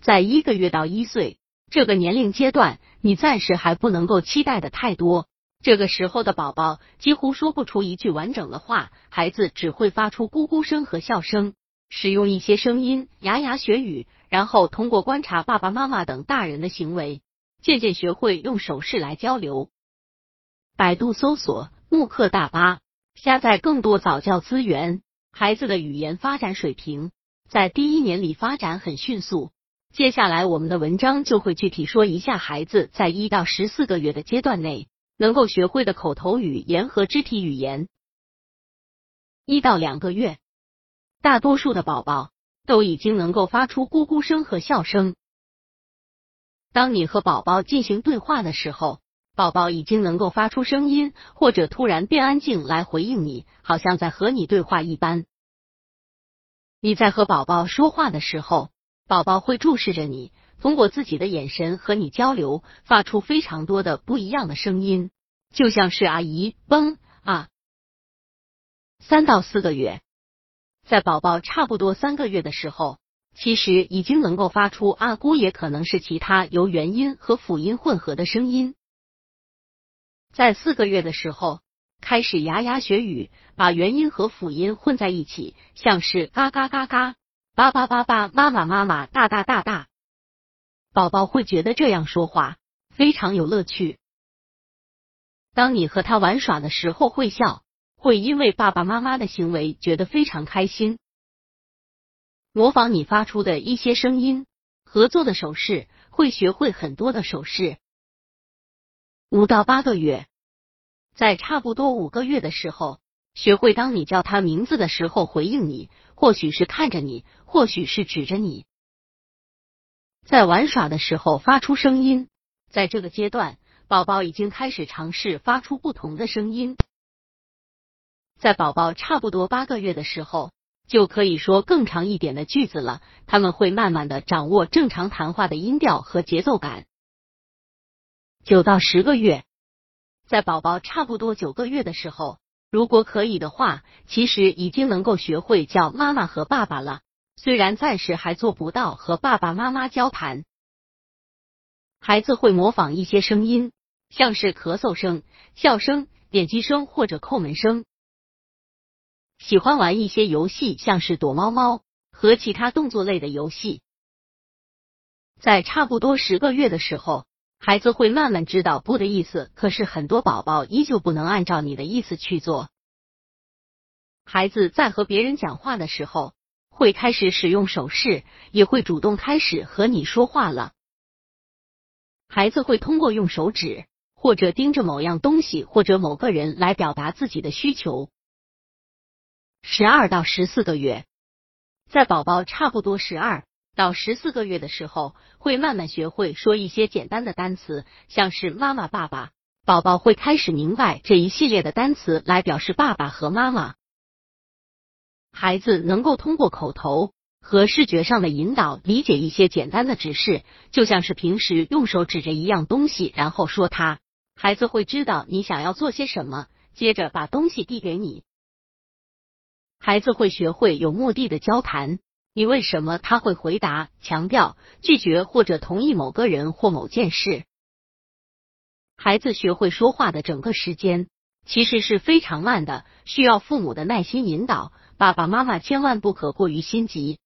在一个月到一岁这个年龄阶段，你暂时还不能够期待的太多。这个时候的宝宝几乎说不出一句完整的话，孩子只会发出咕咕声和笑声，使用一些声音，牙牙学语，然后通过观察爸爸妈妈等大人的行为，渐渐学会用手势来交流。百度搜索慕课大巴，下载更多早教资源。孩子的语言发展水平在第一年里发展很迅速。接下来我们的文章就会具体说一下孩子在一到十四个月的阶段内。能够学会的口头语言和肢体语言，一到两个月，大多数的宝宝都已经能够发出咕咕声和笑声。当你和宝宝进行对话的时候，宝宝已经能够发出声音，或者突然变安静来回应你，好像在和你对话一般。你在和宝宝说话的时候，宝宝会注视着你。通过自己的眼神和你交流，发出非常多的不一样的声音，就像是阿姨、崩啊。三到四个月，在宝宝差不多三个月的时候，其实已经能够发出阿姑，也可能是其他由元音和辅音混合的声音。在四个月的时候，开始牙牙学语，把元音和辅音混在一起，像是嘎嘎嘎嘎、爸爸爸爸、妈妈妈妈、大大大大。宝宝会觉得这样说话非常有乐趣。当你和他玩耍的时候，会笑，会因为爸爸妈妈的行为觉得非常开心，模仿你发出的一些声音，合作的手势，会学会很多的手势。五到八个月，在差不多五个月的时候，学会当你叫他名字的时候回应你，或许是看着你，或许是指着你。在玩耍的时候发出声音，在这个阶段，宝宝已经开始尝试发出不同的声音。在宝宝差不多八个月的时候，就可以说更长一点的句子了。他们会慢慢的掌握正常谈话的音调和节奏感。九到十个月，在宝宝差不多九个月的时候，如果可以的话，其实已经能够学会叫妈妈和爸爸了。虽然暂时还做不到和爸爸妈妈交谈，孩子会模仿一些声音，像是咳嗽声、笑声、点击声或者叩门声。喜欢玩一些游戏，像是躲猫猫和其他动作类的游戏。在差不多十个月的时候，孩子会慢慢知道“不”的意思，可是很多宝宝依旧不能按照你的意思去做。孩子在和别人讲话的时候。会开始使用手势，也会主动开始和你说话了。孩子会通过用手指或者盯着某样东西或者某个人来表达自己的需求。十二到十四个月，在宝宝差不多十二到十四个月的时候，会慢慢学会说一些简单的单词，像是妈妈、爸爸。宝宝会开始明白这一系列的单词来表示爸爸和妈妈。孩子能够通过口头和视觉上的引导理解一些简单的指示，就像是平时用手指着一样东西，然后说它，孩子会知道你想要做些什么，接着把东西递给你。孩子会学会有目的的交谈，你为什么他会回答，强调、拒绝或者同意某个人或某件事。孩子学会说话的整个时间其实是非常慢的，需要父母的耐心引导。爸爸妈妈千万不可过于心急。